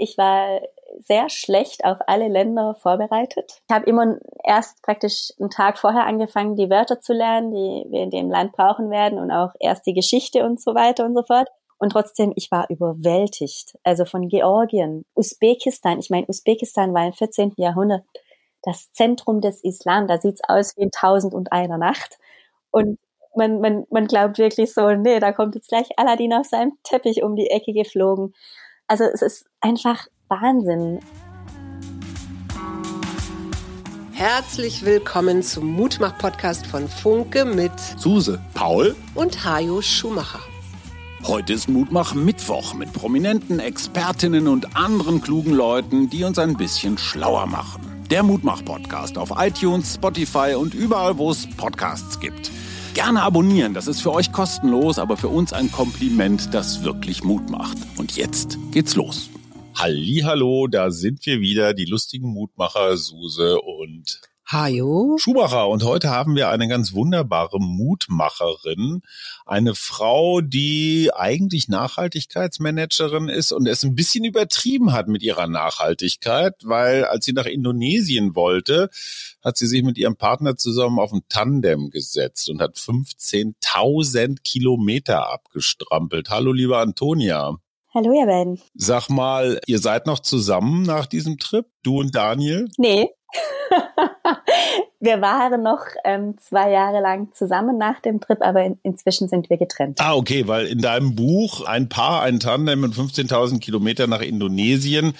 Ich war sehr schlecht auf alle Länder vorbereitet. Ich habe immer erst praktisch einen Tag vorher angefangen, die Wörter zu lernen, die wir in dem Land brauchen werden und auch erst die Geschichte und so weiter und so fort. Und trotzdem, ich war überwältigt. Also von Georgien, Usbekistan. Ich meine, Usbekistan war im 14. Jahrhundert das Zentrum des Islam. Da sieht's aus wie in Tausend und einer Nacht. Und man, man, man glaubt wirklich so, nee, da kommt jetzt gleich Aladdin auf seinem Teppich um die Ecke geflogen. Also es ist einfach Wahnsinn. Herzlich willkommen zum Mutmach-Podcast von Funke mit Suse, Paul und Hajo Schumacher. Heute ist Mutmach Mittwoch mit prominenten Expertinnen und anderen klugen Leuten, die uns ein bisschen schlauer machen. Der Mutmach-Podcast auf iTunes, Spotify und überall, wo es Podcasts gibt. Gerne abonnieren, das ist für euch kostenlos, aber für uns ein Kompliment, das wirklich Mut macht. Und jetzt geht's los. Hallo, da sind wir wieder, die lustigen Mutmacher Suse und Hajo. Schumacher. Und heute haben wir eine ganz wunderbare Mutmacherin. Eine Frau, die eigentlich Nachhaltigkeitsmanagerin ist und es ein bisschen übertrieben hat mit ihrer Nachhaltigkeit, weil als sie nach Indonesien wollte, hat sie sich mit ihrem Partner zusammen auf ein Tandem gesetzt und hat 15.000 Kilometer abgestrampelt. Hallo, liebe Antonia. Hallo, ihr beiden. Sag mal, ihr seid noch zusammen nach diesem Trip, du und Daniel? Nee, wir waren noch ähm, zwei Jahre lang zusammen nach dem Trip, aber in, inzwischen sind wir getrennt. Ah, okay, weil in deinem Buch ein Paar, ein Tandem mit 15.000 Kilometer nach Indonesien,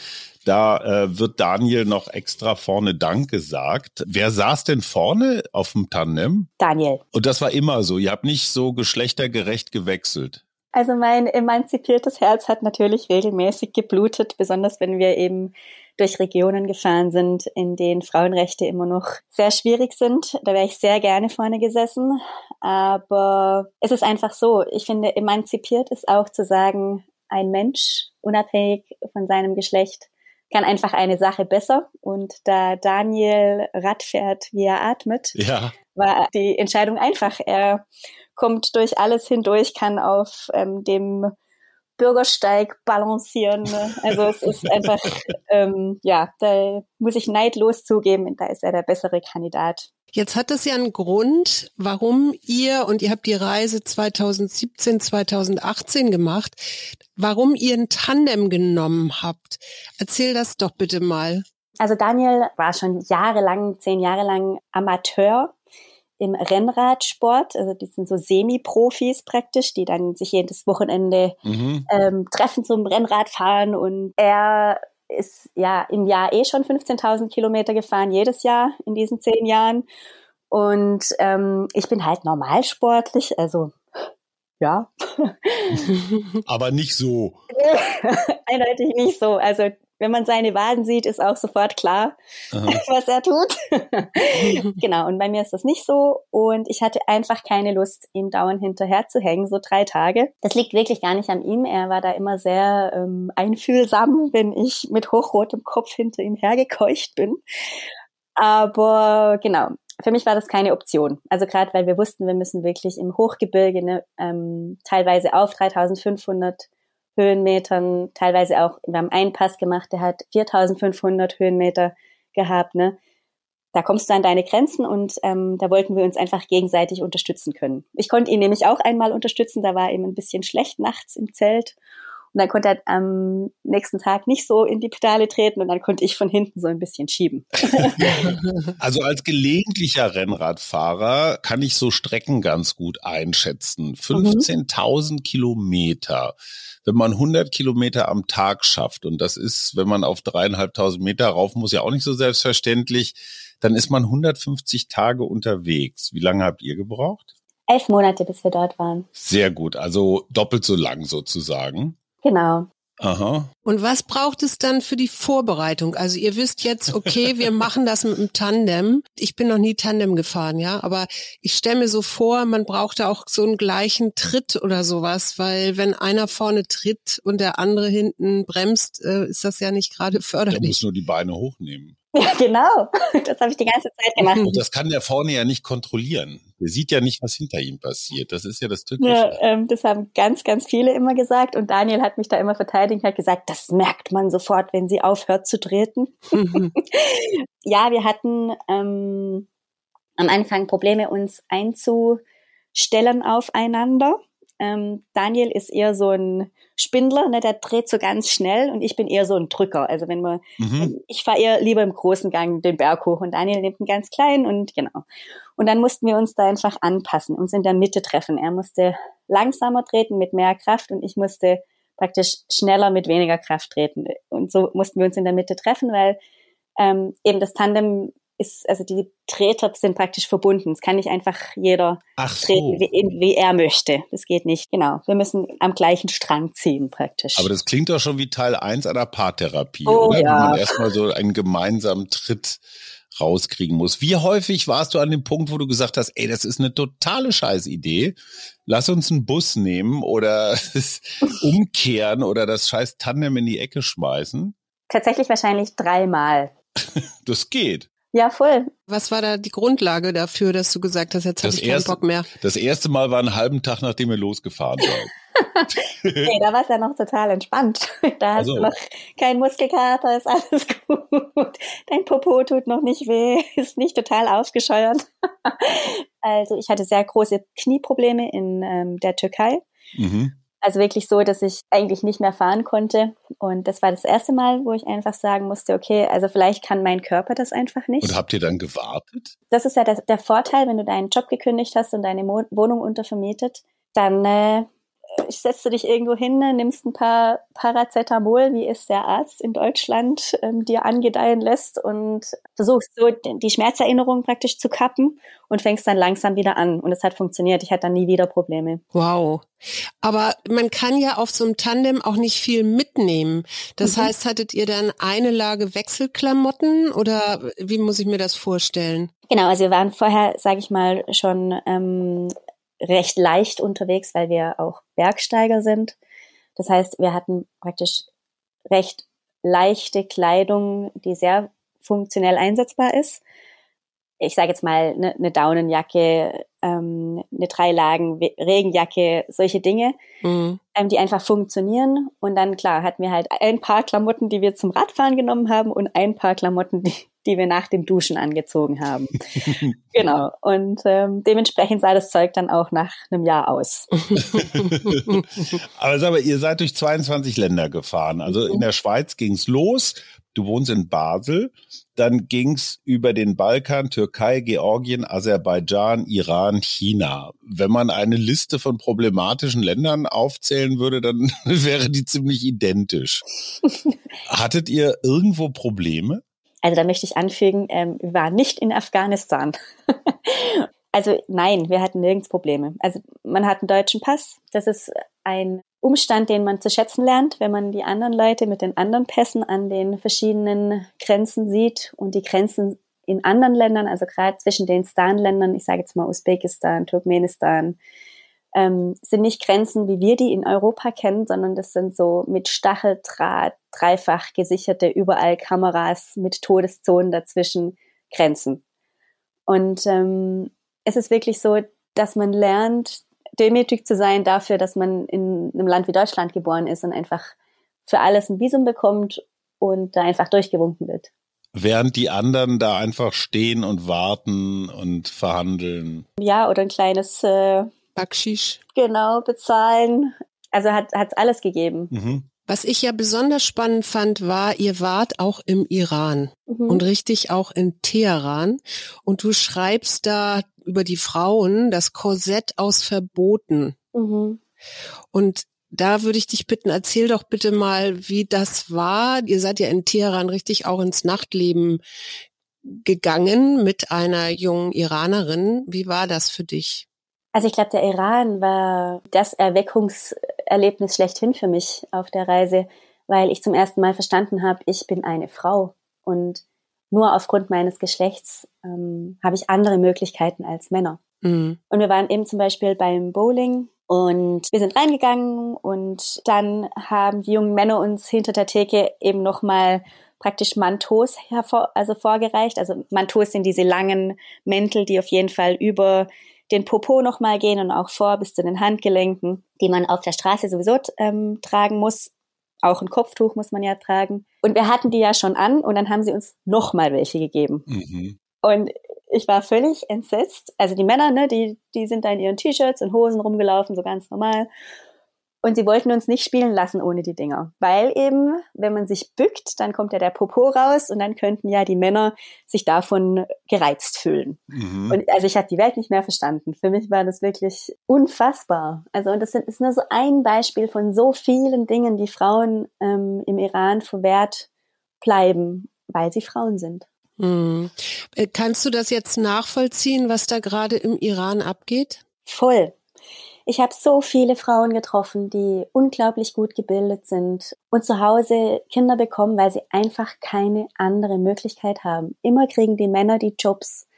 da äh, wird Daniel noch extra vorne Dank gesagt. Wer saß denn vorne auf dem Tandem? Daniel. Und das war immer so. Ihr habt nicht so geschlechtergerecht gewechselt. Also mein emanzipiertes Herz hat natürlich regelmäßig geblutet, besonders wenn wir eben durch Regionen gefahren sind, in denen Frauenrechte immer noch sehr schwierig sind. Da wäre ich sehr gerne vorne gesessen. Aber es ist einfach so, ich finde, emanzipiert ist auch zu sagen, ein Mensch, unabhängig von seinem Geschlecht, kann einfach eine Sache besser. Und da Daniel Rad fährt, wie er atmet, ja. War die Entscheidung einfach. Er kommt durch alles hindurch, kann auf ähm, dem Bürgersteig balancieren. Ne? Also es ist einfach, ähm, ja, da muss ich neidlos zugeben, da ist er der bessere Kandidat. Jetzt hat es ja einen Grund, warum ihr, und ihr habt die Reise 2017, 2018 gemacht, warum ihr ein Tandem genommen habt. Erzähl das doch bitte mal. Also Daniel war schon jahrelang, zehn Jahre lang Amateur im Rennradsport. Also die sind so Semi-Profis praktisch, die dann sich jedes Wochenende mhm. ähm, treffen zum Rennradfahren. Und er ist ja im Jahr eh schon 15.000 Kilometer gefahren, jedes Jahr in diesen zehn Jahren. Und ähm, ich bin halt normalsportlich, also ja. Aber nicht so. Eindeutig nicht so. Also wenn man seine Waden sieht, ist auch sofort klar, Aha. was er tut. genau, und bei mir ist das nicht so. Und ich hatte einfach keine Lust, ihm dauernd hinterher zu hängen, so drei Tage. Das liegt wirklich gar nicht an ihm. Er war da immer sehr ähm, einfühlsam, wenn ich mit hochrotem Kopf hinter ihm hergekeucht bin. Aber genau, für mich war das keine Option. Also gerade weil wir wussten, wir müssen wirklich im Hochgebirge, ne, ähm, teilweise auf 3500 Höhenmetern, teilweise auch, wir haben einen Pass gemacht, der hat 4500 Höhenmeter gehabt, ne? Da kommst du an deine Grenzen und ähm, da wollten wir uns einfach gegenseitig unterstützen können. Ich konnte ihn nämlich auch einmal unterstützen, da war ihm ein bisschen schlecht nachts im Zelt und dann konnte er am nächsten Tag nicht so in die Pedale treten und dann konnte ich von hinten so ein bisschen schieben. also als gelegentlicher Rennradfahrer kann ich so Strecken ganz gut einschätzen. 15.000 mhm. Kilometer. Wenn man 100 Kilometer am Tag schafft und das ist, wenn man auf dreieinhalbtausend Meter rauf muss, ja auch nicht so selbstverständlich, dann ist man 150 Tage unterwegs. Wie lange habt ihr gebraucht? Elf Monate, bis wir dort waren. Sehr gut, also doppelt so lang sozusagen. Genau. Aha. Und was braucht es dann für die Vorbereitung? Also ihr wisst jetzt, okay, wir machen das mit dem Tandem. Ich bin noch nie Tandem gefahren, ja, aber ich stelle mir so vor, man braucht da auch so einen gleichen Tritt oder sowas, weil wenn einer vorne tritt und der andere hinten bremst, äh, ist das ja nicht gerade förderlich. Der muss nur die Beine hochnehmen. Ja, genau. Das habe ich die ganze Zeit gemacht. Und das kann der vorne ja nicht kontrollieren. Der sieht ja nicht, was hinter ihm passiert. Das ist ja das Tückische. Ja, ähm, das haben ganz, ganz viele immer gesagt. Und Daniel hat mich da immer verteidigt, hat gesagt, das merkt man sofort, wenn sie aufhört zu treten. Mhm. ja, wir hatten ähm, am Anfang Probleme, uns einzustellen aufeinander. Ähm, Daniel ist eher so ein Spindler, ne, der dreht so ganz schnell und ich bin eher so ein Drücker. Also wenn man, mhm. ich fahre eher lieber im großen Gang den Berg hoch und Daniel nimmt einen ganz kleinen und genau. Und dann mussten wir uns da einfach anpassen, uns in der Mitte treffen. Er musste langsamer treten mit mehr Kraft und ich musste praktisch schneller mit weniger Kraft treten. Und so mussten wir uns in der Mitte treffen, weil ähm, eben das Tandem ist, also die Treter sind praktisch verbunden. Es kann nicht einfach jeder so. treten, wie, wie, er möchte. Das geht nicht. Genau. Wir müssen am gleichen Strang ziehen praktisch. Aber das klingt doch schon wie Teil 1 einer Paartherapie, oh, oder? Ja. Wo man erstmal so einen gemeinsamen Tritt rauskriegen muss. Wie häufig warst du an dem Punkt, wo du gesagt hast, ey, das ist eine totale Scheißidee. Lass uns einen Bus nehmen oder umkehren oder das scheiß Tandem in die Ecke schmeißen? Tatsächlich wahrscheinlich dreimal. Das geht. Ja, voll. Was war da die Grundlage dafür, dass du gesagt hast, jetzt habe ich keinen Bock mehr? Das erste Mal war einen halben Tag, nachdem wir losgefahren sind. nee, da war es ja noch total entspannt. Da hast also. du noch keinen Muskelkater, ist alles gut. Dein Popo tut noch nicht weh, ist nicht total aufgescheuert. also ich hatte sehr große Knieprobleme in ähm, der Türkei. Mhm. Also wirklich so, dass ich eigentlich nicht mehr fahren konnte. Und das war das erste Mal, wo ich einfach sagen musste, okay, also vielleicht kann mein Körper das einfach nicht. Und habt ihr dann gewartet? Das ist ja der, der Vorteil, wenn du deinen Job gekündigt hast und deine Mo Wohnung untervermietet, dann äh, setzt du dich irgendwo hin, nimmst ein paar Paracetamol, wie es der Arzt in Deutschland ähm, dir angedeihen lässt und versuchst so die Schmerzerinnerung praktisch zu kappen und fängst dann langsam wieder an. Und es hat funktioniert. Ich hatte dann nie wieder Probleme. Wow. Aber man kann ja auf so einem Tandem auch nicht viel mitnehmen. Das mhm. heißt, hattet ihr dann eine Lage Wechselklamotten oder wie muss ich mir das vorstellen? Genau, also wir waren vorher, sage ich mal, schon ähm, recht leicht unterwegs, weil wir auch Bergsteiger sind. Das heißt, wir hatten praktisch recht leichte Kleidung, die sehr funktionell einsetzbar ist. Ich sage jetzt mal eine, eine Daunenjacke, ähm, eine Dreilagen Regenjacke, solche Dinge, mhm. ähm, die einfach funktionieren. Und dann klar hatten wir halt ein paar Klamotten, die wir zum Radfahren genommen haben und ein paar Klamotten, die, die wir nach dem Duschen angezogen haben. genau. Und ähm, dementsprechend sah das Zeug dann auch nach einem Jahr aus. aber sag mal, ihr seid durch 22 Länder gefahren. Also in der Schweiz ging's los. Du wohnst in Basel. Dann ging's über den Balkan, Türkei, Georgien, Aserbaidschan, Iran, China. Wenn man eine Liste von problematischen Ländern aufzählen würde, dann wäre die ziemlich identisch. Hattet ihr irgendwo Probleme? Also da möchte ich anfügen, ähm, wir waren nicht in Afghanistan. also nein, wir hatten nirgends Probleme. Also man hat einen deutschen Pass. Das ist ein Umstand, den man zu schätzen lernt, wenn man die anderen Leute mit den anderen Pässen an den verschiedenen Grenzen sieht und die Grenzen in anderen Ländern, also gerade zwischen den Stan-Ländern, ich sage jetzt mal Usbekistan, Turkmenistan, ähm, sind nicht Grenzen, wie wir die in Europa kennen, sondern das sind so mit Stacheldraht, dreifach gesicherte, überall Kameras mit Todeszonen dazwischen Grenzen. Und ähm, es ist wirklich so, dass man lernt, demütig zu sein dafür, dass man in einem Land wie Deutschland geboren ist und einfach für alles ein Visum bekommt und da einfach durchgewunken wird. Während die anderen da einfach stehen und warten und verhandeln. Ja, oder ein kleines äh, Backschisch. Genau, bezahlen. Also hat es alles gegeben. Mhm. Was ich ja besonders spannend fand, war, ihr wart auch im Iran mhm. und richtig auch in Teheran. Und du schreibst da über die Frauen das Korsett aus Verboten. Mhm. Und da würde ich dich bitten, erzähl doch bitte mal, wie das war. Ihr seid ja in Teheran richtig auch ins Nachtleben gegangen mit einer jungen Iranerin. Wie war das für dich? Also ich glaube, der Iran war das Erweckungserlebnis schlechthin für mich auf der Reise, weil ich zum ersten Mal verstanden habe, ich bin eine Frau und nur aufgrund meines Geschlechts ähm, habe ich andere Möglichkeiten als Männer. Mhm. Und wir waren eben zum Beispiel beim Bowling und wir sind reingegangen und dann haben die jungen Männer uns hinter der Theke eben nochmal praktisch Mantos hervor, also vorgereicht. Also Mantos sind diese langen Mäntel, die auf jeden Fall über den Popo nochmal gehen und auch vor bis zu den Handgelenken, die man auf der Straße sowieso ähm, tragen muss. Auch ein Kopftuch muss man ja tragen. Und wir hatten die ja schon an und dann haben sie uns nochmal welche gegeben. Mhm. Und ich war völlig entsetzt. Also die Männer, ne, die, die sind da in ihren T-Shirts und Hosen rumgelaufen, so ganz normal. Und sie wollten uns nicht spielen lassen ohne die Dinger. Weil eben, wenn man sich bückt, dann kommt ja der Popo raus und dann könnten ja die Männer sich davon gereizt fühlen. Mhm. Und also ich habe die Welt nicht mehr verstanden. Für mich war das wirklich unfassbar. Also und das ist nur so ein Beispiel von so vielen Dingen, die Frauen ähm, im Iran verwehrt bleiben, weil sie Frauen sind. Mhm. Kannst du das jetzt nachvollziehen, was da gerade im Iran abgeht? Voll. Ich habe so viele Frauen getroffen, die unglaublich gut gebildet sind und zu Hause Kinder bekommen, weil sie einfach keine andere Möglichkeit haben. Immer kriegen die Männer die Jobs.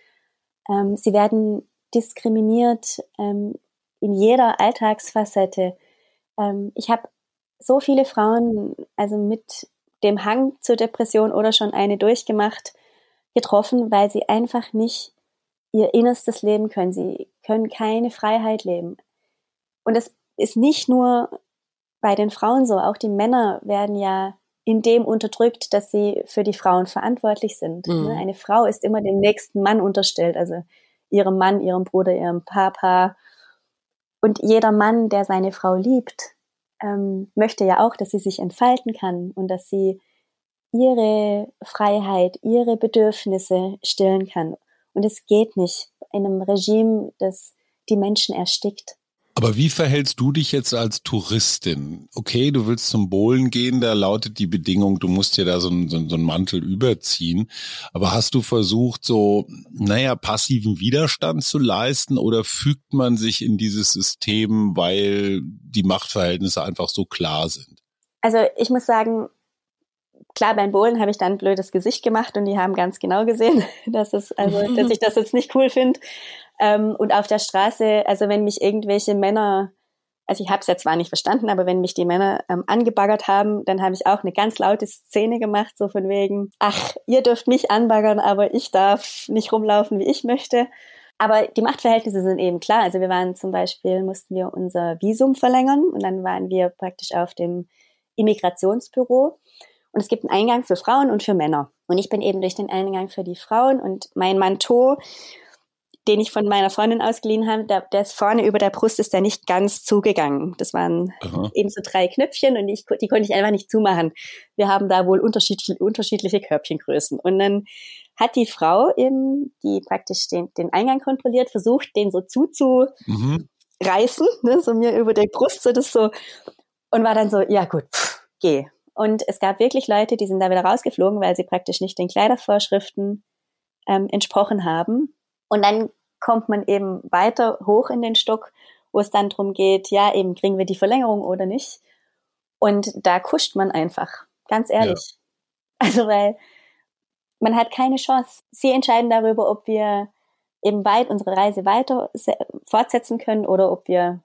Ähm, sie werden diskriminiert ähm, in jeder Alltagsfacette. Ähm, ich habe so viele Frauen, also mit dem Hang zur Depression oder schon eine durchgemacht, getroffen, weil sie einfach nicht ihr innerstes Leben können. Sie können keine Freiheit leben. Und es ist nicht nur bei den Frauen so, auch die Männer werden ja in dem unterdrückt, dass sie für die Frauen verantwortlich sind. Mhm. Ne? Eine Frau ist immer dem nächsten Mann unterstellt, also ihrem Mann, ihrem Bruder, ihrem Papa. Und jeder Mann, der seine Frau liebt, ähm, möchte ja auch, dass sie sich entfalten kann und dass sie ihre Freiheit, ihre Bedürfnisse stillen kann. Und es geht nicht in einem Regime, das die Menschen erstickt. Aber wie verhältst du dich jetzt als Touristin? Okay, du willst zum Bohlen gehen, da lautet die Bedingung, du musst dir da so einen, so einen Mantel überziehen. Aber hast du versucht, so, naja, passiven Widerstand zu leisten oder fügt man sich in dieses System, weil die Machtverhältnisse einfach so klar sind? Also ich muss sagen, klar, beim Bohlen habe ich dann ein blödes Gesicht gemacht und die haben ganz genau gesehen, dass es, also, dass ich das jetzt nicht cool finde. Ähm, und auf der Straße, also wenn mich irgendwelche Männer, also ich habe es ja zwar nicht verstanden, aber wenn mich die Männer ähm, angebaggert haben, dann habe ich auch eine ganz laute Szene gemacht, so von wegen, ach, ihr dürft mich anbaggern, aber ich darf nicht rumlaufen, wie ich möchte. Aber die Machtverhältnisse sind eben klar. Also wir waren zum Beispiel, mussten wir unser Visum verlängern und dann waren wir praktisch auf dem Immigrationsbüro. Und es gibt einen Eingang für Frauen und für Männer. Und ich bin eben durch den Eingang für die Frauen und mein Manteau den ich von meiner Freundin ausgeliehen habe, der, der ist vorne über der Brust ist der nicht ganz zugegangen. Das waren Aha. eben so drei Knöpfchen und ich, die konnte ich einfach nicht zumachen. Wir haben da wohl unterschiedliche, unterschiedliche Körbchengrößen. Und dann hat die Frau eben, die praktisch den, den Eingang kontrolliert, versucht, den so zuzureißen, mhm. ne, so mir über der Brust, so das so, und war dann so, ja gut, pff, geh. Und es gab wirklich Leute, die sind da wieder rausgeflogen, weil sie praktisch nicht den Kleidervorschriften ähm, entsprochen haben. Und dann kommt man eben weiter hoch in den Stock, wo es dann darum geht, ja, eben kriegen wir die Verlängerung oder nicht. Und da kuscht man einfach, ganz ehrlich. Ja. Also weil man hat keine Chance. Sie entscheiden darüber, ob wir eben weit unsere Reise weiter fortsetzen können oder ob wir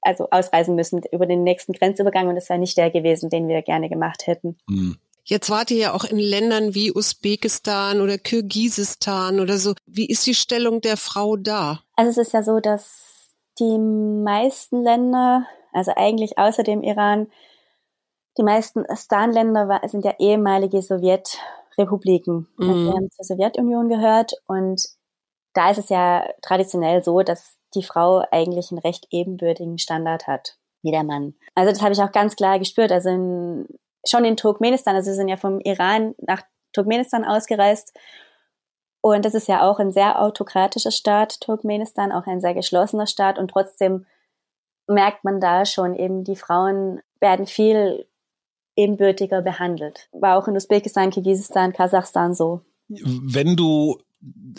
also ausreisen müssen über den nächsten Grenzübergang und das wäre nicht der gewesen, den wir gerne gemacht hätten. Mhm. Jetzt wart ihr ja auch in Ländern wie Usbekistan oder Kirgisistan oder so. Wie ist die Stellung der Frau da? Also es ist ja so, dass die meisten Länder, also eigentlich außer dem Iran, die meisten Stan-Länder sind ja ehemalige Sowjetrepubliken. Also mhm. Also haben zur Sowjetunion gehört und da ist es ja traditionell so, dass die Frau eigentlich einen recht ebenbürtigen Standard hat wie der Mann. Also das habe ich auch ganz klar gespürt. Also in schon in Turkmenistan, also sie sind ja vom Iran nach Turkmenistan ausgereist. Und das ist ja auch ein sehr autokratischer Staat, Turkmenistan, auch ein sehr geschlossener Staat. Und trotzdem merkt man da schon eben, die Frauen werden viel ebenbürtiger behandelt. War auch in Usbekistan, Kirgisistan, Kasachstan so. Wenn du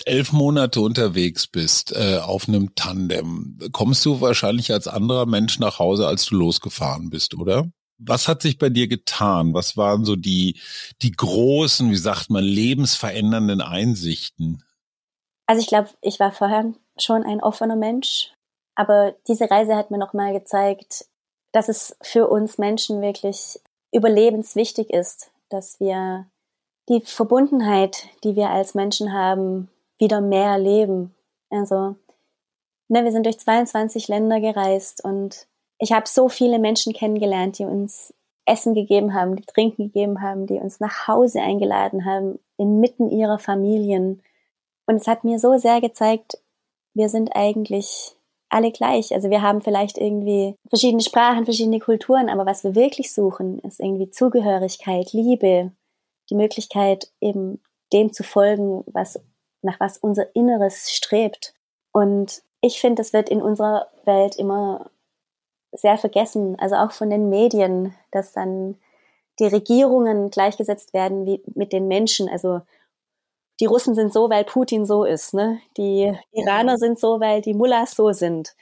elf Monate unterwegs bist äh, auf einem Tandem, kommst du wahrscheinlich als anderer Mensch nach Hause, als du losgefahren bist, oder? Was hat sich bei dir getan? Was waren so die, die großen, wie sagt man, lebensverändernden Einsichten? Also ich glaube, ich war vorher schon ein offener Mensch, aber diese Reise hat mir nochmal gezeigt, dass es für uns Menschen wirklich überlebenswichtig ist, dass wir die Verbundenheit, die wir als Menschen haben, wieder mehr leben. Also, ne, wir sind durch 22 Länder gereist und ich habe so viele Menschen kennengelernt, die uns Essen gegeben haben, die Trinken gegeben haben, die uns nach Hause eingeladen haben, inmitten ihrer Familien. Und es hat mir so sehr gezeigt, wir sind eigentlich alle gleich. Also wir haben vielleicht irgendwie verschiedene Sprachen, verschiedene Kulturen, aber was wir wirklich suchen, ist irgendwie Zugehörigkeit, Liebe, die Möglichkeit eben dem zu folgen, was, nach was unser Inneres strebt. Und ich finde, es wird in unserer Welt immer sehr vergessen, also auch von den Medien, dass dann die Regierungen gleichgesetzt werden wie mit den Menschen. Also die Russen sind so, weil Putin so ist, ne? Die Iraner sind so, weil die Mullahs so sind.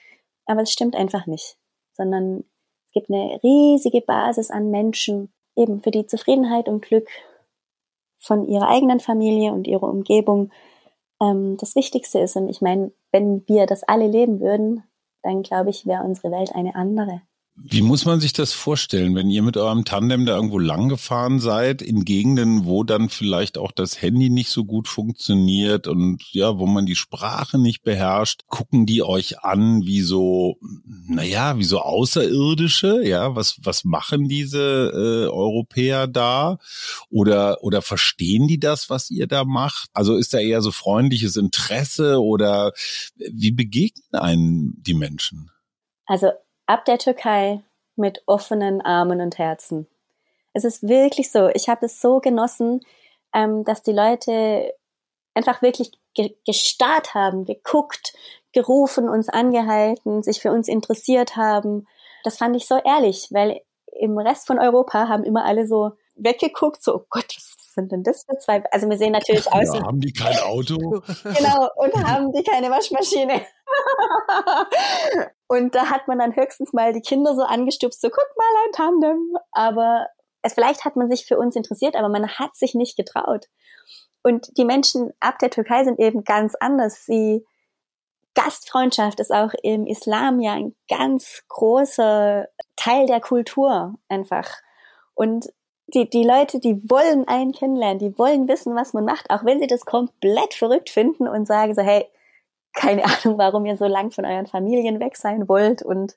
Aber es stimmt einfach nicht, sondern es gibt eine riesige Basis an Menschen, eben für die Zufriedenheit und Glück von ihrer eigenen Familie und ihrer Umgebung ähm, das Wichtigste ist. Und ich meine, wenn wir das alle leben würden, dann glaube ich, wäre unsere Welt eine andere. Wie muss man sich das vorstellen, wenn ihr mit eurem Tandem da irgendwo lang gefahren seid, in Gegenden, wo dann vielleicht auch das Handy nicht so gut funktioniert und ja, wo man die Sprache nicht beherrscht, gucken die euch an wie so, naja, wie so Außerirdische, ja, was, was machen diese äh, Europäer da? Oder, oder verstehen die das, was ihr da macht? Also ist da eher so freundliches Interesse oder wie begegnen einen die Menschen? Also ab der Türkei mit offenen Armen und Herzen. Es ist wirklich so. Ich habe es so genossen, ähm, dass die Leute einfach wirklich ge gestarrt haben, geguckt, gerufen, uns angehalten, sich für uns interessiert haben. Das fand ich so ehrlich, weil im Rest von Europa haben immer alle so weggeguckt, so, oh Gott, was sind denn das für zwei? Also wir sehen natürlich aus. Ja, haben die kein Auto? genau, und haben die keine Waschmaschine. und da hat man dann höchstens mal die Kinder so angestupst, so guck mal ein Tandem. Aber es, vielleicht hat man sich für uns interessiert, aber man hat sich nicht getraut. Und die Menschen ab der Türkei sind eben ganz anders. Sie, Gastfreundschaft ist auch im Islam ja ein ganz großer Teil der Kultur einfach. Und die, die Leute, die wollen einen kennenlernen, die wollen wissen, was man macht, auch wenn sie das komplett verrückt finden und sagen so, hey, keine Ahnung, warum ihr so lang von euren Familien weg sein wollt und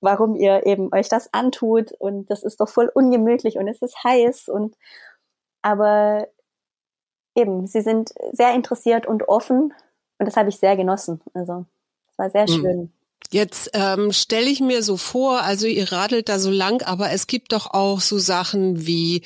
warum ihr eben euch das antut und das ist doch voll ungemütlich und es ist heiß und aber eben, sie sind sehr interessiert und offen und das habe ich sehr genossen. Also es war sehr hm. schön. Jetzt ähm, stelle ich mir so vor, also ihr radelt da so lang, aber es gibt doch auch so Sachen wie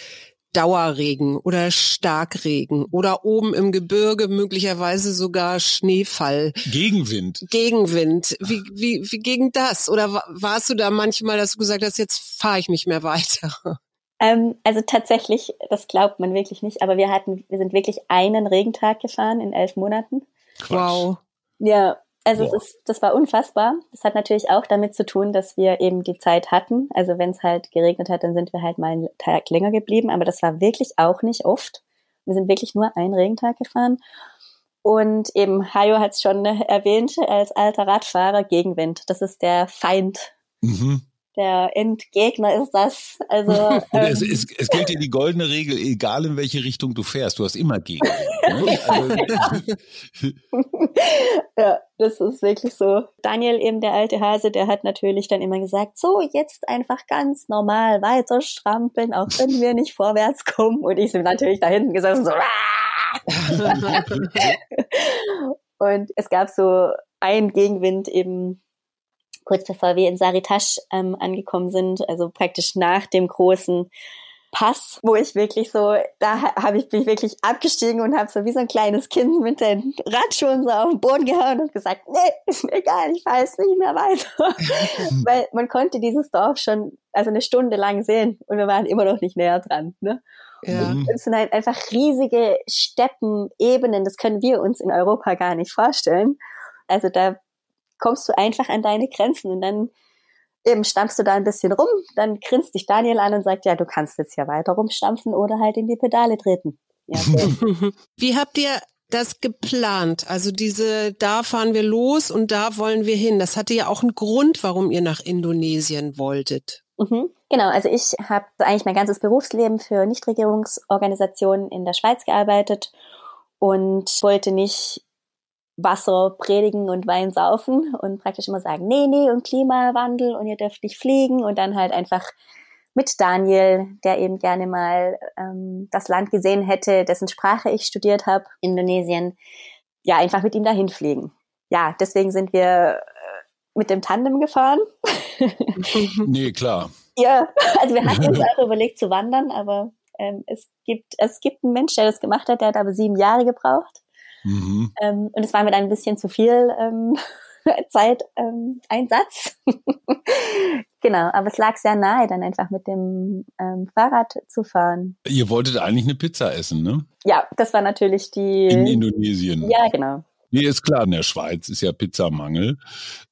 Dauerregen oder Starkregen oder oben im Gebirge möglicherweise sogar Schneefall. Gegenwind. Gegenwind. Wie, wie, wie gegen das? Oder warst du da manchmal, dass du gesagt hast, jetzt fahre ich nicht mehr weiter? Ähm, also tatsächlich, das glaubt man wirklich nicht, aber wir hatten, wir sind wirklich einen Regentag gefahren in elf Monaten. Quatsch. Wow. Ja, also ist, das war unfassbar. Das hat natürlich auch damit zu tun, dass wir eben die Zeit hatten. Also wenn es halt geregnet hat, dann sind wir halt mal einen Tag länger geblieben. Aber das war wirklich auch nicht oft. Wir sind wirklich nur einen Regentag gefahren. Und eben, Hayo hat es schon erwähnt, als alter Radfahrer Gegenwind. Das ist der Feind. Mhm der Endgegner ist das. Also ähm, es, es, es, gilt dir die goldene Regel, egal in welche Richtung du fährst, du hast immer Gegenwind. Ne? Also, ja, das ist wirklich so. Daniel, eben der alte Hase, der hat natürlich dann immer gesagt, so jetzt einfach ganz normal weiter strampeln, auch wenn wir nicht vorwärts kommen. Und ich bin natürlich da hinten gesessen so. Und es gab so einen Gegenwind eben kurz bevor wir in Saritasch ähm, angekommen sind, also praktisch nach dem großen Pass, wo ich wirklich so, da habe ich mich wirklich abgestiegen und habe so wie so ein kleines Kind mit den Radschuhen so auf den Boden gehauen und gesagt, nee, ist mir egal, ich jetzt nicht mehr weiter. Weil man konnte dieses Dorf schon also eine Stunde lang sehen und wir waren immer noch nicht näher dran. Ne? Ja. Es sind halt einfach riesige Steppen, Ebenen, das können wir uns in Europa gar nicht vorstellen. Also da kommst du einfach an deine Grenzen und dann eben stampfst du da ein bisschen rum, dann grinst dich Daniel an und sagt, ja, du kannst jetzt hier weiter rumstampfen oder halt in die Pedale treten. Ja, okay. Wie habt ihr das geplant? Also diese, da fahren wir los und da wollen wir hin. Das hatte ja auch einen Grund, warum ihr nach Indonesien wolltet. Mhm, genau, also ich habe eigentlich mein ganzes Berufsleben für Nichtregierungsorganisationen in der Schweiz gearbeitet und wollte nicht Wasser predigen und Wein saufen und praktisch immer sagen, nee, nee, und Klimawandel und ihr dürft nicht fliegen und dann halt einfach mit Daniel, der eben gerne mal ähm, das Land gesehen hätte, dessen Sprache ich studiert habe, Indonesien, ja, einfach mit ihm dahin fliegen. Ja, deswegen sind wir äh, mit dem Tandem gefahren. nee, klar. Ja, also wir hatten uns auch überlegt zu wandern, aber ähm, es gibt es gibt einen Mensch, der das gemacht hat, der hat aber sieben Jahre gebraucht. Mhm. Ähm, und es war mir dann ein bisschen zu viel ähm, Zeiteinsatz. Ähm, genau, aber es lag sehr nahe, dann einfach mit dem ähm, Fahrrad zu fahren. Ihr wolltet eigentlich eine Pizza essen, ne? Ja, das war natürlich die. In Indonesien. Ja, genau. Nee, ist klar, in der Schweiz ist ja Pizzamangel.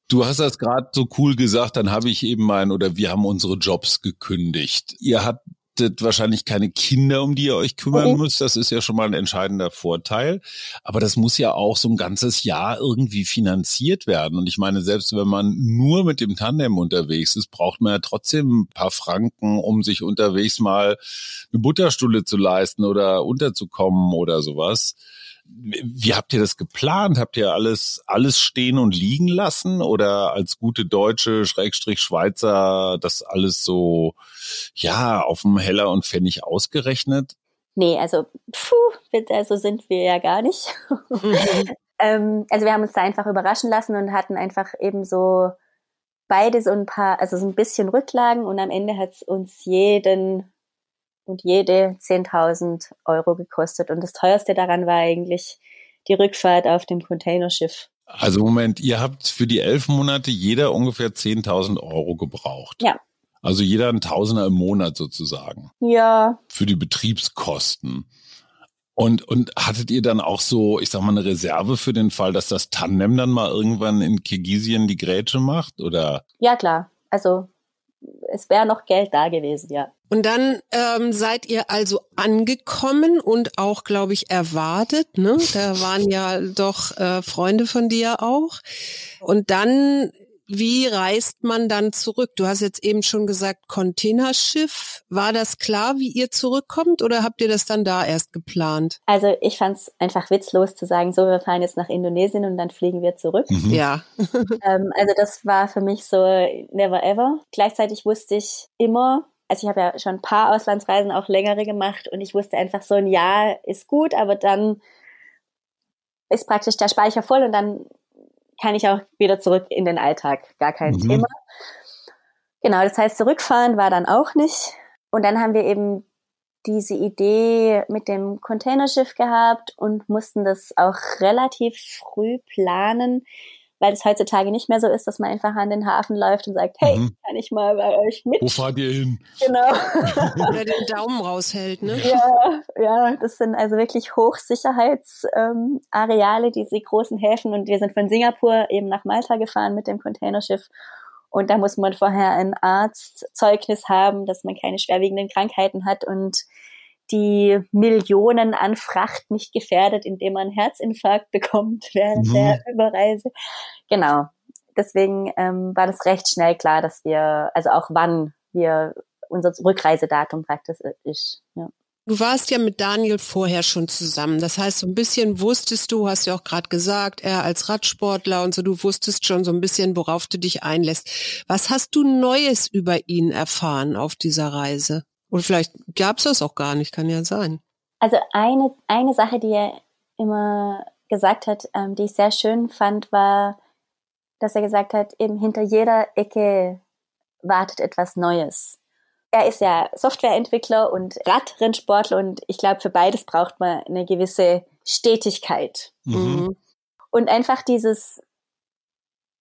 Du hast das gerade so cool gesagt, dann habe ich eben mein oder wir haben unsere Jobs gekündigt. Ihr habt wahrscheinlich keine Kinder, um die ihr euch kümmern okay. müsst. Das ist ja schon mal ein entscheidender Vorteil. Aber das muss ja auch so ein ganzes Jahr irgendwie finanziert werden. Und ich meine, selbst wenn man nur mit dem Tandem unterwegs ist, braucht man ja trotzdem ein paar Franken, um sich unterwegs mal eine Butterstulle zu leisten oder unterzukommen oder sowas. Wie habt ihr das geplant? Habt ihr alles, alles stehen und liegen lassen oder als gute Deutsche, Schrägstrich Schweizer, das alles so, ja, auf dem Heller und Pfennig ausgerechnet? Nee, also, puh, bitte, so sind wir ja gar nicht. ähm, also wir haben uns da einfach überraschen lassen und hatten einfach eben so beide so ein paar, also so ein bisschen Rücklagen und am Ende hat es uns jeden und jede 10.000 Euro gekostet. Und das teuerste daran war eigentlich die Rückfahrt auf dem Containerschiff. Also Moment, ihr habt für die elf Monate jeder ungefähr 10.000 Euro gebraucht. Ja. Also jeder ein Tausender im Monat sozusagen. Ja. Für die Betriebskosten. Und, und hattet ihr dann auch so, ich sag mal, eine Reserve für den Fall, dass das Tandem dann mal irgendwann in Kirgisien die Grätsche macht? Oder? Ja, klar. Also es wäre noch Geld da gewesen, ja. Und dann ähm, seid ihr also angekommen und auch, glaube ich, erwartet. Ne? Da waren ja doch äh, Freunde von dir auch. Und dann wie reist man dann zurück? Du hast jetzt eben schon gesagt, Containerschiff. War das klar, wie ihr zurückkommt oder habt ihr das dann da erst geplant? Also ich fand es einfach witzlos zu sagen, so wir fahren jetzt nach Indonesien und dann fliegen wir zurück. Mhm. Ja. ähm, also das war für mich so never ever. Gleichzeitig wusste ich immer, also ich habe ja schon ein paar Auslandsreisen, auch längere gemacht und ich wusste einfach so ein Jahr ist gut, aber dann ist praktisch der Speicher voll und dann kann ich auch wieder zurück in den Alltag. Gar kein mhm. Thema. Genau, das heißt, zurückfahren war dann auch nicht. Und dann haben wir eben diese Idee mit dem Containerschiff gehabt und mussten das auch relativ früh planen, weil es heutzutage nicht mehr so ist, dass man einfach an den Hafen läuft und sagt, hey, mhm. kann ich mal bei euch mit? Wo fahrt ihr hin? Genau. Oder den Daumen raushält, ne? Ja, ja, das sind also wirklich Hochsicherheitsareale, ähm, diese großen Häfen. Und wir sind von Singapur eben nach Malta gefahren mit dem Containerschiff. Und da muss man vorher ein Arztzeugnis haben, dass man keine schwerwiegenden Krankheiten hat und die Millionen an Fracht nicht gefährdet, indem man Herzinfarkt bekommt während mhm. der Überreise. Genau. Deswegen ähm, war das recht schnell klar, dass wir, also auch wann wir unser Rückreisedatum praktisch ist. Ja. Du warst ja mit Daniel vorher schon zusammen. Das heißt, so ein bisschen wusstest du, hast ja auch gerade gesagt, er als Radsportler und so, du wusstest schon so ein bisschen, worauf du dich einlässt. Was hast du Neues über ihn erfahren auf dieser Reise? Oder vielleicht gab es das auch gar nicht, kann ja sein. Also eine, eine Sache, die er immer gesagt hat, ähm, die ich sehr schön fand, war, dass er gesagt hat, eben hinter jeder Ecke wartet etwas Neues. Er ist ja Softwareentwickler und Radrennsportler und ich glaube, für beides braucht man eine gewisse Stetigkeit. Mhm. Und einfach dieses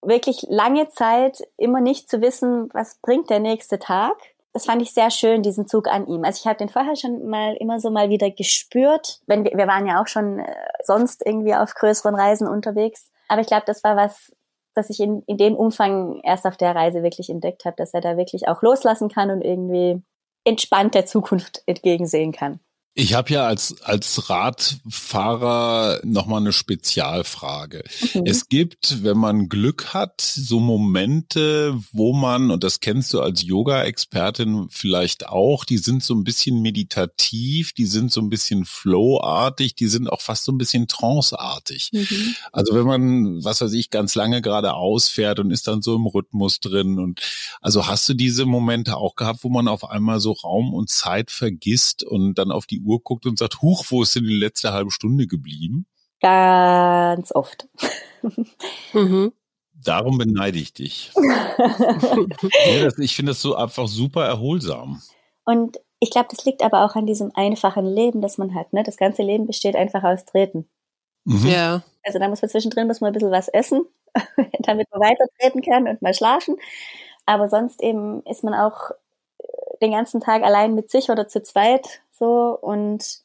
wirklich lange Zeit immer nicht zu wissen, was bringt der nächste Tag das fand ich sehr schön, diesen Zug an ihm. Also ich habe den vorher schon mal immer so mal wieder gespürt. Wenn wir, wir waren ja auch schon äh, sonst irgendwie auf größeren Reisen unterwegs. Aber ich glaube, das war was dass ich in, in dem Umfang erst auf der Reise wirklich entdeckt habe, dass er da wirklich auch loslassen kann und irgendwie entspannt der Zukunft entgegensehen kann. Ich habe ja als, als Radfahrer nochmal eine Spezialfrage. Mhm. Es gibt, wenn man Glück hat, so Momente, wo man, und das kennst du als Yoga-Expertin vielleicht auch, die sind so ein bisschen meditativ, die sind so ein bisschen flowartig, die sind auch fast so ein bisschen tranceartig. Mhm. Also wenn man, was weiß ich, ganz lange gerade ausfährt und ist dann so im Rhythmus drin und also hast du diese Momente auch gehabt, wo man auf einmal so Raum und Zeit vergisst und dann auf die Uhr guckt und sagt, huch, wo ist denn die letzte halbe Stunde geblieben? Ganz oft. mhm. Darum beneide ich dich. ja, das, ich finde das so einfach super erholsam. Und ich glaube, das liegt aber auch an diesem einfachen Leben, das man hat. Ne? Das ganze Leben besteht einfach aus Treten. Mhm. Ja. Also da muss man zwischendrin muss man ein bisschen was essen, damit man weiter treten kann und mal schlafen. Aber sonst eben ist man auch den ganzen Tag allein mit sich oder zu zweit so und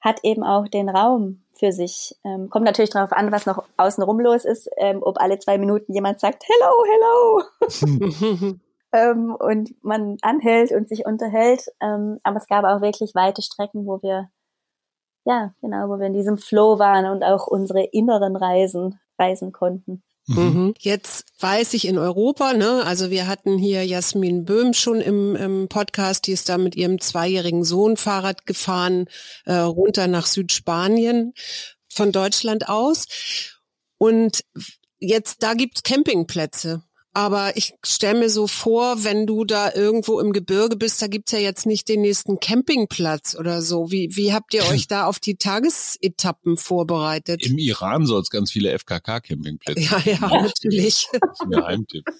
hat eben auch den Raum für sich. Ähm, kommt natürlich darauf an, was noch außenrum los ist, ähm, ob alle zwei Minuten jemand sagt, hello, hello. ähm, und man anhält und sich unterhält. Ähm, aber es gab auch wirklich weite Strecken, wo wir, ja, genau, wo wir in diesem Flow waren und auch unsere inneren Reisen reisen konnten. Mhm. mhm. Jetzt weiß ich in Europa, ne, also wir hatten hier Jasmin Böhm schon im, im Podcast, die ist da mit ihrem zweijährigen Sohn Fahrrad gefahren, äh, runter nach Südspanien von Deutschland aus. Und jetzt, da gibt's Campingplätze. Aber ich stelle mir so vor, wenn du da irgendwo im Gebirge bist, da gibt's ja jetzt nicht den nächsten Campingplatz oder so. Wie, wie habt ihr euch da auf die Tagesetappen vorbereitet? Im Iran soll es ganz viele FKK-Campingplätze Ja, ja, ja, natürlich. Das ist ein Geheimtipp.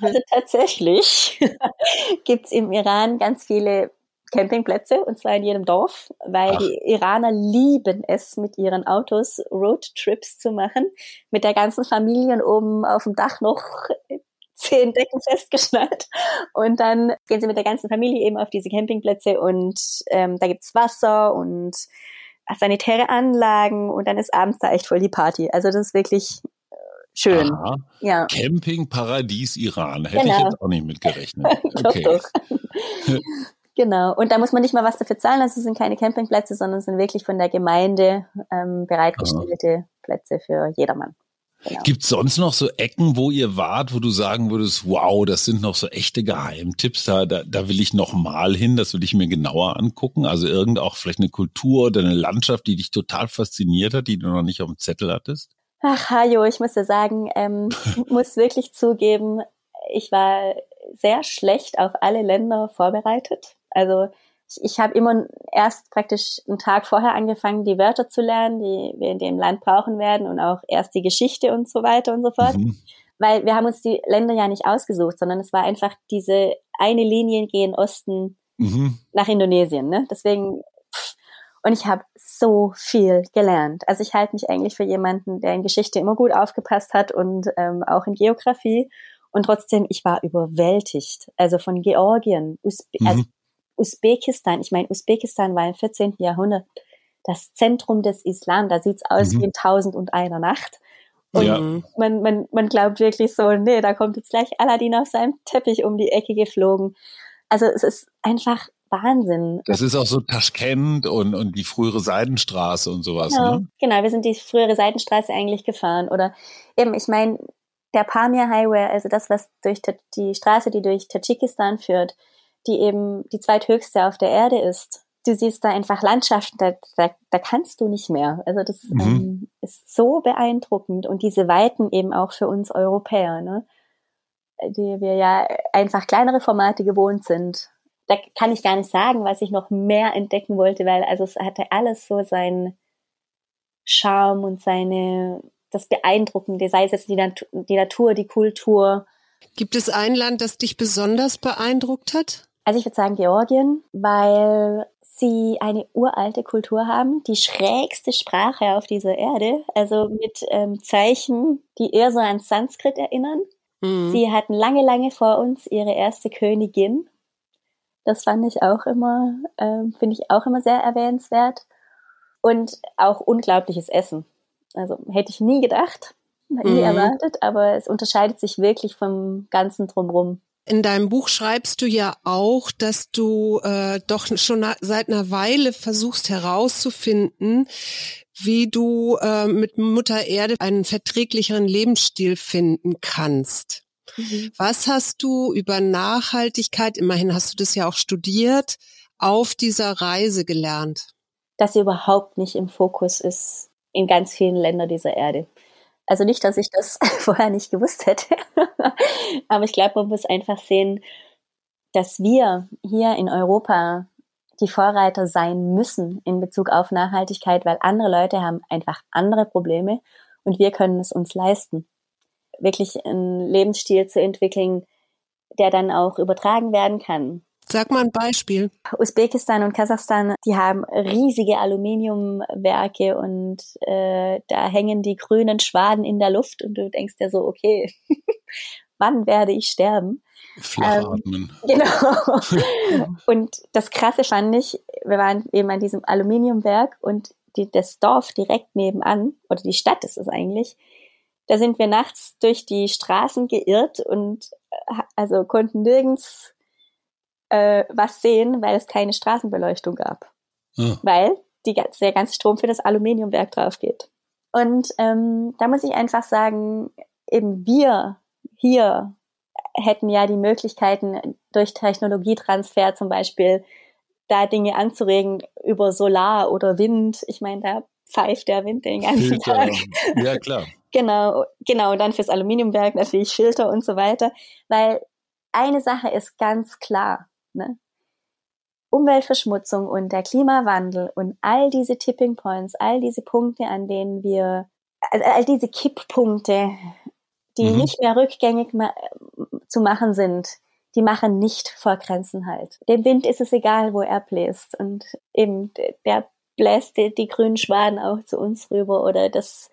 Also tatsächlich gibt's im Iran ganz viele Campingplätze und zwar in jedem Dorf, weil Ach. die Iraner lieben es, mit ihren Autos Roadtrips zu machen, mit der ganzen Familie und oben auf dem Dach noch zehn Decken festgeschnallt und dann gehen sie mit der ganzen Familie eben auf diese Campingplätze und ähm, da gibt's Wasser und sanitäre Anlagen und dann ist abends da echt voll die Party. Also das ist wirklich äh, schön. Aha. Ja. Campingparadies Iran. Hätte genau. ich jetzt auch nicht mitgerechnet. Okay. doch, doch. Genau. Und da muss man nicht mal was dafür zahlen. Also es sind keine Campingplätze, sondern es sind wirklich von der Gemeinde ähm, bereitgestellte Aha. Plätze für jedermann. Genau. Gibt es sonst noch so Ecken, wo ihr wart, wo du sagen würdest, wow, das sind noch so echte Geheimtipps, da, da, da will ich noch mal hin, das will ich mir genauer angucken. Also irgend auch vielleicht eine Kultur oder eine Landschaft, die dich total fasziniert hat, die du noch nicht auf dem Zettel hattest? Ach, Hajo, ich muss dir sagen, ähm, muss wirklich zugeben, ich war sehr schlecht auf alle Länder vorbereitet. Also ich, ich habe immer erst praktisch einen Tag vorher angefangen, die Wörter zu lernen, die wir in dem Land brauchen werden und auch erst die Geschichte und so weiter und so fort. Mhm. Weil wir haben uns die Länder ja nicht ausgesucht, sondern es war einfach diese eine Linie gehen Osten mhm. nach Indonesien. Ne? Deswegen und ich habe so viel gelernt. Also ich halte mich eigentlich für jemanden, der in Geschichte immer gut aufgepasst hat und ähm, auch in Geografie. Und trotzdem, ich war überwältigt. Also von Georgien, Usbe mhm. also Usbekistan. Ich meine, Usbekistan war im 14. Jahrhundert das Zentrum des Islam. Da sieht's aus mhm. wie in Tausend und einer Nacht. Und ja. man, man, man glaubt wirklich so, nee, da kommt jetzt gleich Aladdin auf seinem Teppich um die Ecke geflogen. Also es ist einfach Wahnsinn. Das ist auch so Taschkent und, und die frühere Seidenstraße und sowas. Genau, ne? genau, wir sind die frühere Seidenstraße eigentlich gefahren. Oder eben, ich meine, der Pamir Highway, also das, was durch die Straße, die durch Tadschikistan führt, die eben die zweithöchste auf der Erde ist. Du siehst da einfach Landschaften, da, da, da kannst du nicht mehr. Also das mhm. ähm, ist so beeindruckend und diese Weiten eben auch für uns Europäer, ne? die wir ja einfach kleinere Formate gewohnt sind. Da kann ich gar nicht sagen, was ich noch mehr entdecken wollte, weil also es hatte alles so seinen Charme und seine das Beeindruckende, sei es jetzt die, Nat die Natur, die Kultur. Gibt es ein Land, das dich besonders beeindruckt hat? Also ich würde sagen Georgien, weil sie eine uralte Kultur haben, die schrägste Sprache auf dieser Erde, also mit ähm, Zeichen, die eher so an Sanskrit erinnern. Mhm. Sie hatten lange, lange vor uns ihre erste Königin. Das fand ich auch immer, ähm, finde ich auch immer sehr erwähnenswert. Und auch unglaubliches Essen. Also hätte ich nie gedacht. nie mhm. erwartet, aber es unterscheidet sich wirklich vom ganzen drumherum. In deinem Buch schreibst du ja auch, dass du äh, doch schon seit einer Weile versuchst herauszufinden, wie du äh, mit Mutter Erde einen verträglicheren Lebensstil finden kannst. Mhm. Was hast du über Nachhaltigkeit, immerhin hast du das ja auch studiert, auf dieser Reise gelernt? Dass sie überhaupt nicht im Fokus ist in ganz vielen Ländern dieser Erde. Also nicht, dass ich das vorher nicht gewusst hätte, aber ich glaube, man muss einfach sehen, dass wir hier in Europa die Vorreiter sein müssen in Bezug auf Nachhaltigkeit, weil andere Leute haben einfach andere Probleme und wir können es uns leisten, wirklich einen Lebensstil zu entwickeln, der dann auch übertragen werden kann. Sag mal ein Beispiel. Usbekistan und Kasachstan, die haben riesige Aluminiumwerke und äh, da hängen die grünen Schwaden in der Luft und du denkst ja so, okay, wann werde ich sterben? Flachatmen. Ähm, genau. und das Krasse fand ich, wir waren eben an diesem Aluminiumwerk und die, das Dorf direkt nebenan, oder die Stadt ist es eigentlich, da sind wir nachts durch die Straßen geirrt und äh, also konnten nirgends äh, was sehen, weil es keine Straßenbeleuchtung gab. Ja. Weil die, der ganze Strom für das Aluminiumwerk drauf geht. Und ähm, da muss ich einfach sagen, eben wir hier hätten ja die Möglichkeiten durch Technologietransfer zum Beispiel da Dinge anzuregen über Solar oder Wind. Ich meine, da pfeift der Wind den ganzen Filter. Tag. Ja, klar. genau, genau. Und dann fürs Aluminiumwerk natürlich Filter und so weiter. Weil eine Sache ist ganz klar. Ne? Umweltverschmutzung und der Klimawandel und all diese Tipping Points, all diese Punkte, an denen wir, all, all diese Kipppunkte, die mhm. nicht mehr rückgängig ma zu machen sind, die machen nicht vor Grenzen halt. Dem Wind ist es egal, wo er bläst. Und eben, der bläst die, die grünen Schwaden auch zu uns rüber oder das,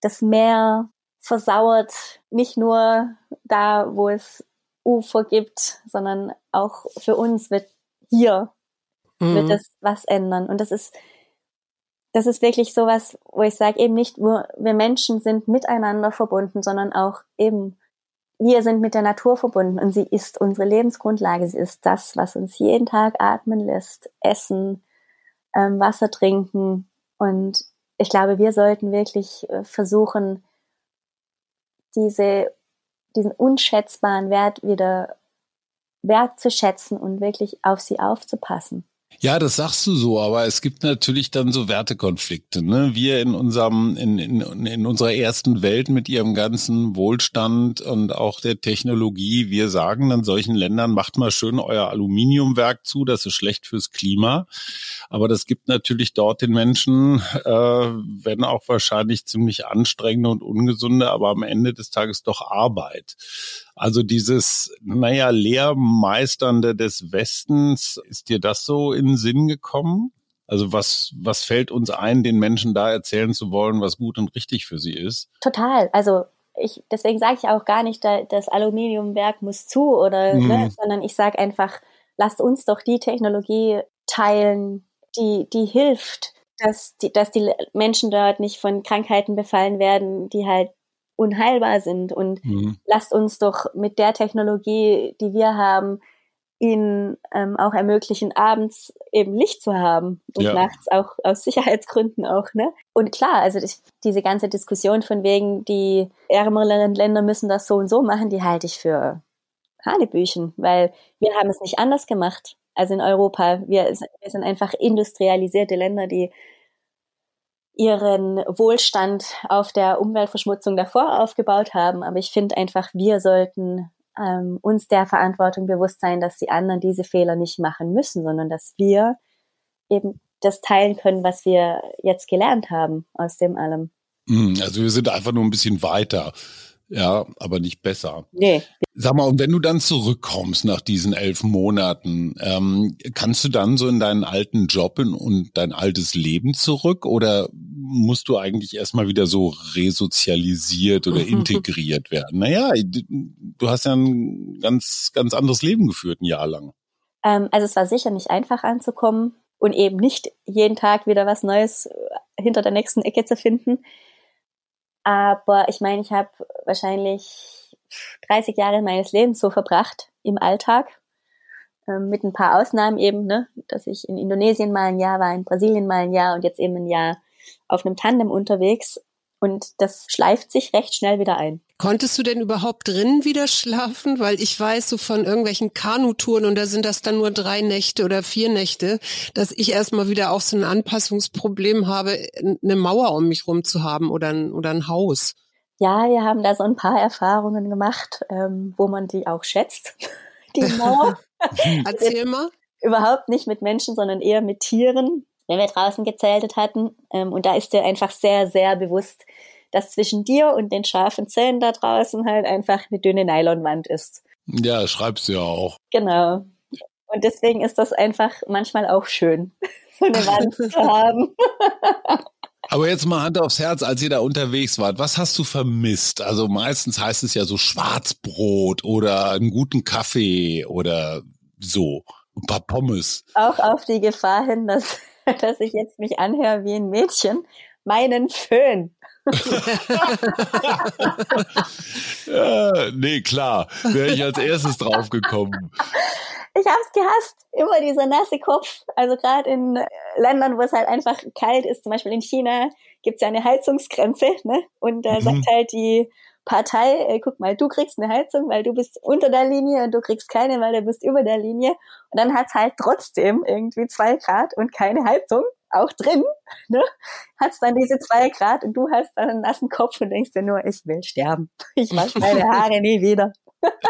das Meer versauert nicht nur da, wo es Ufer gibt, sondern auch für uns wird hier mhm. wird es was ändern. Und das ist, das ist wirklich sowas, wo ich sage, eben nicht nur wir Menschen sind miteinander verbunden, sondern auch eben wir sind mit der Natur verbunden und sie ist unsere Lebensgrundlage. Sie ist das, was uns jeden Tag atmen lässt, essen, ähm, Wasser trinken. Und ich glaube, wir sollten wirklich äh, versuchen, diese diesen unschätzbaren Wert wieder wertzuschätzen und wirklich auf sie aufzupassen. Ja, das sagst du so, aber es gibt natürlich dann so Wertekonflikte. Ne? Wir in unserem, in, in, in unserer ersten Welt mit ihrem ganzen Wohlstand und auch der Technologie, wir sagen dann solchen Ländern, macht mal schön euer Aluminiumwerk zu, das ist schlecht fürs Klima. Aber das gibt natürlich dort den Menschen, äh, wenn auch wahrscheinlich ziemlich anstrengende und ungesunde, aber am Ende des Tages doch Arbeit. Also dieses, naja, Lehrmeisternde des Westens, ist dir das so in den Sinn gekommen? Also was, was fällt uns ein, den Menschen da erzählen zu wollen, was gut und richtig für sie ist? Total. Also ich, deswegen sage ich auch gar nicht, das Aluminiumwerk muss zu oder, mhm. ne, sondern ich sage einfach, lasst uns doch die Technologie teilen, die, die hilft, dass die, dass die Menschen dort nicht von Krankheiten befallen werden, die halt unheilbar sind. Und mhm. lasst uns doch mit der Technologie, die wir haben, ihnen ähm, auch ermöglichen, abends eben Licht zu haben und ja. nachts auch aus Sicherheitsgründen auch, ne? Und klar, also das, diese ganze Diskussion von wegen, die ärmeren Länder müssen das so und so machen, die halte ich für Hanebüchen, weil wir haben es nicht anders gemacht als in Europa. Wir, wir sind einfach industrialisierte Länder, die ihren Wohlstand auf der Umweltverschmutzung davor aufgebaut haben. Aber ich finde einfach, wir sollten ähm, uns der Verantwortung bewusst sein, dass die anderen diese Fehler nicht machen müssen, sondern dass wir eben das teilen können, was wir jetzt gelernt haben aus dem allem. Hm, also wir sind einfach nur ein bisschen weiter. Ja, aber nicht besser. Nee. Sag mal, und wenn du dann zurückkommst nach diesen elf Monaten, ähm, kannst du dann so in deinen alten Job und dein altes Leben zurück oder musst du eigentlich erstmal wieder so resozialisiert oder integriert werden? Naja, du hast ja ein ganz, ganz anderes Leben geführt, ein Jahr lang. Ähm, also es war sicher nicht einfach anzukommen und eben nicht jeden Tag wieder was Neues hinter der nächsten Ecke zu finden. Aber ich meine, ich habe wahrscheinlich 30 Jahre meines Lebens so verbracht im Alltag, ähm, mit ein paar Ausnahmen eben, ne, dass ich in Indonesien mal ein Jahr war, in Brasilien mal ein Jahr und jetzt eben ein Jahr auf einem Tandem unterwegs. Und das schleift sich recht schnell wieder ein. Konntest du denn überhaupt drinnen wieder schlafen? Weil ich weiß so von irgendwelchen Kanutouren und da sind das dann nur drei Nächte oder vier Nächte, dass ich erstmal wieder auch so ein Anpassungsproblem habe, eine Mauer um mich rum zu haben oder ein, oder ein Haus. Ja, wir haben da so ein paar Erfahrungen gemacht, ähm, wo man die auch schätzt, die Mauer. Erzähl mal. Überhaupt nicht mit Menschen, sondern eher mit Tieren wenn wir draußen gezeltet hatten. Ähm, und da ist dir einfach sehr, sehr bewusst, dass zwischen dir und den scharfen Zähnen da draußen halt einfach eine dünne Nylonwand ist. Ja, schreibst du ja auch. Genau. Und deswegen ist das einfach manchmal auch schön, so eine Wand zu haben. Aber jetzt mal Hand aufs Herz, als ihr da unterwegs wart, was hast du vermisst? Also meistens heißt es ja so Schwarzbrot oder einen guten Kaffee oder so, ein paar Pommes. Auch auf die Gefahr hin, dass dass ich jetzt mich anhöre wie ein Mädchen, meinen Föhn. ja, nee, klar, wäre ich als erstes drauf gekommen. Ich hab's gehasst, immer dieser nasse Kopf. Also gerade in Ländern, wo es halt einfach kalt ist, zum Beispiel in China, gibt's ja eine Heizungsgrenze, ne? Und da mhm. sagt halt die Partei, ey, guck mal, du kriegst eine Heizung, weil du bist unter der Linie und du kriegst keine, weil du bist über der Linie. Und dann hat's halt trotzdem irgendwie zwei Grad und keine Heizung, auch drin, ne? Hat's dann diese zwei Grad und du hast dann einen nassen Kopf und denkst dir nur, ich will sterben. Ich wasche meine Haare nie wieder.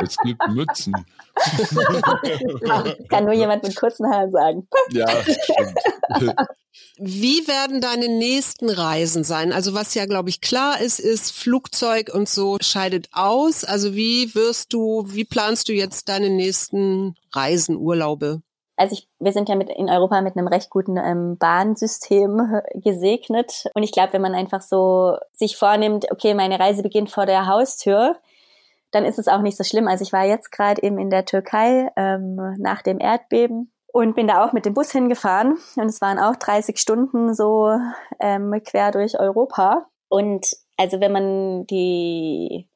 Es gibt Mützen. Kann nur jemand mit kurzen Haaren sagen. Ja, stimmt. Wie werden deine nächsten Reisen sein? Also was ja, glaube ich, klar ist, ist Flugzeug und so scheidet aus. Also wie wirst du, wie planst du jetzt deine nächsten Reisen, Urlaube? Also ich, wir sind ja mit, in Europa mit einem recht guten ähm, Bahnsystem gesegnet. Und ich glaube, wenn man einfach so sich vornimmt, okay, meine Reise beginnt vor der Haustür, dann ist es auch nicht so schlimm. Also ich war jetzt gerade eben in der Türkei ähm, nach dem Erdbeben und bin da auch mit dem Bus hingefahren und es waren auch 30 Stunden so ähm, quer durch Europa. Und also wenn man die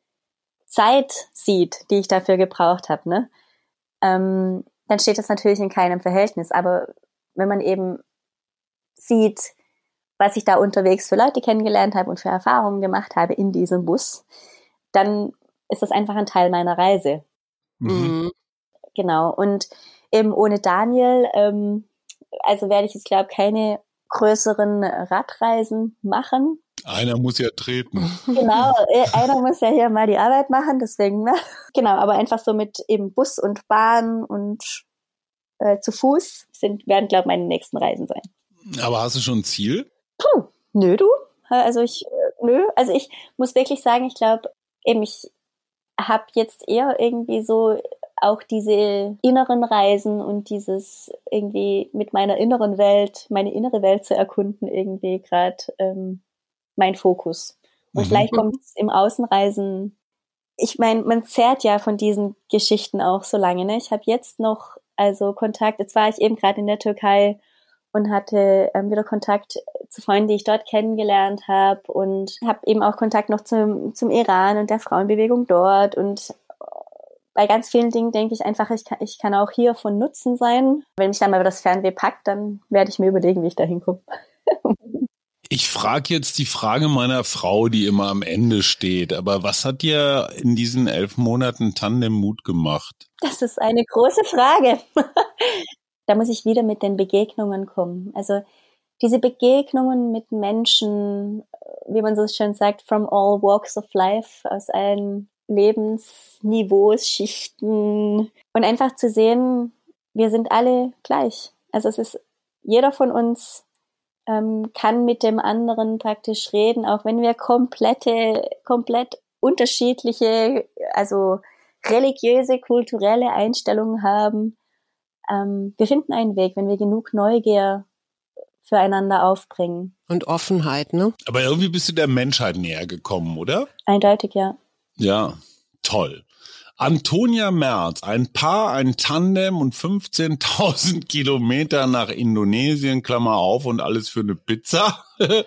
Zeit sieht, die ich dafür gebraucht habe, ne, ähm, dann steht das natürlich in keinem Verhältnis. Aber wenn man eben sieht, was ich da unterwegs für Leute kennengelernt habe und für Erfahrungen gemacht habe in diesem Bus, dann ist das einfach ein Teil meiner Reise. Mhm. Genau. Und eben ohne Daniel, ähm, also werde ich jetzt, glaube keine größeren Radreisen machen. Einer muss ja treten. Genau, äh, einer muss ja hier mal die Arbeit machen, deswegen, ne? Genau, aber einfach so mit eben Bus und Bahn und äh, zu Fuß sind, werden, glaube ich, meine nächsten Reisen sein. Aber hast du schon ein Ziel? Puh, nö, du. Also ich, äh, nö, also ich muss wirklich sagen, ich glaube, eben ich habe jetzt eher irgendwie so auch diese inneren Reisen und dieses irgendwie mit meiner inneren Welt, meine innere Welt zu erkunden, irgendwie gerade ähm, mein Fokus. Und mhm. vielleicht kommt es im Außenreisen. Ich meine, man zehrt ja von diesen Geschichten auch so lange. Ne? Ich habe jetzt noch also Kontakt. Jetzt war ich eben gerade in der Türkei und hatte ähm, wieder Kontakt zu Freunden, die ich dort kennengelernt habe und habe eben auch Kontakt noch zum, zum Iran und der Frauenbewegung dort und bei ganz vielen Dingen denke ich einfach, ich kann, ich kann auch hier von Nutzen sein. Wenn mich dann mal das Fernweh packt, dann werde ich mir überlegen, wie ich da hinkomme. Ich frage jetzt die Frage meiner Frau, die immer am Ende steht. Aber was hat dir in diesen elf Monaten Tandem Mut gemacht? Das ist eine große Frage. Da muss ich wieder mit den Begegnungen kommen. Also diese Begegnungen mit Menschen, wie man so schön sagt, from all walks of life, aus allen Lebensniveaus, Schichten und einfach zu sehen, wir sind alle gleich. Also es ist, jeder von uns ähm, kann mit dem anderen praktisch reden, auch wenn wir komplette, komplett unterschiedliche, also religiöse, kulturelle Einstellungen haben. Ähm, wir finden einen Weg, wenn wir genug Neugier füreinander aufbringen. Und Offenheit, ne? Aber irgendwie bist du der Menschheit näher gekommen, oder? Eindeutig, ja. Ja, toll. Antonia Merz, ein Paar, ein Tandem und 15.000 Kilometer nach Indonesien, Klammer auf und alles für eine Pizza.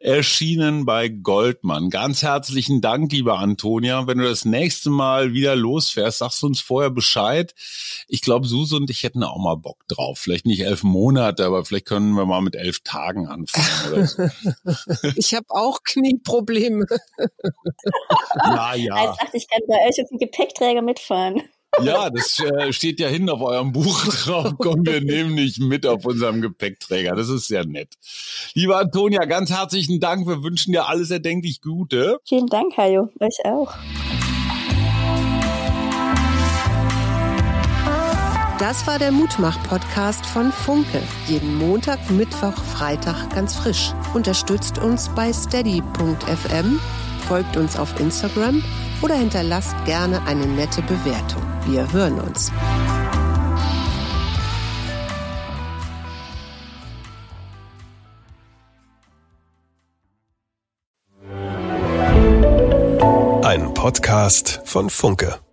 erschienen bei Goldmann. Ganz herzlichen Dank, liebe Antonia. Wenn du das nächste Mal wieder losfährst, sagst du uns vorher Bescheid. Ich glaube, Suse und ich hätten auch mal Bock drauf. Vielleicht nicht elf Monate, aber vielleicht können wir mal mit elf Tagen anfangen. Oder so. ich habe auch Knieprobleme. naja. Ich dachte, ich kann bei euch auf dem Gepäckträger mitfahren. Ja, das äh, steht ja hin auf eurem Buch drauf. Kommen wir nämlich mit auf unserem Gepäckträger. Das ist sehr nett. Liebe Antonia, ganz herzlichen Dank. Wir wünschen dir alles erdenklich Gute. Vielen Dank, Hajo. Euch auch. Das war der Mutmach-Podcast von Funke. Jeden Montag, Mittwoch, Freitag ganz frisch. Unterstützt uns bei steady.fm, folgt uns auf Instagram oder hinterlasst gerne eine nette Bewertung. Wir hören uns. Ein Podcast von Funke.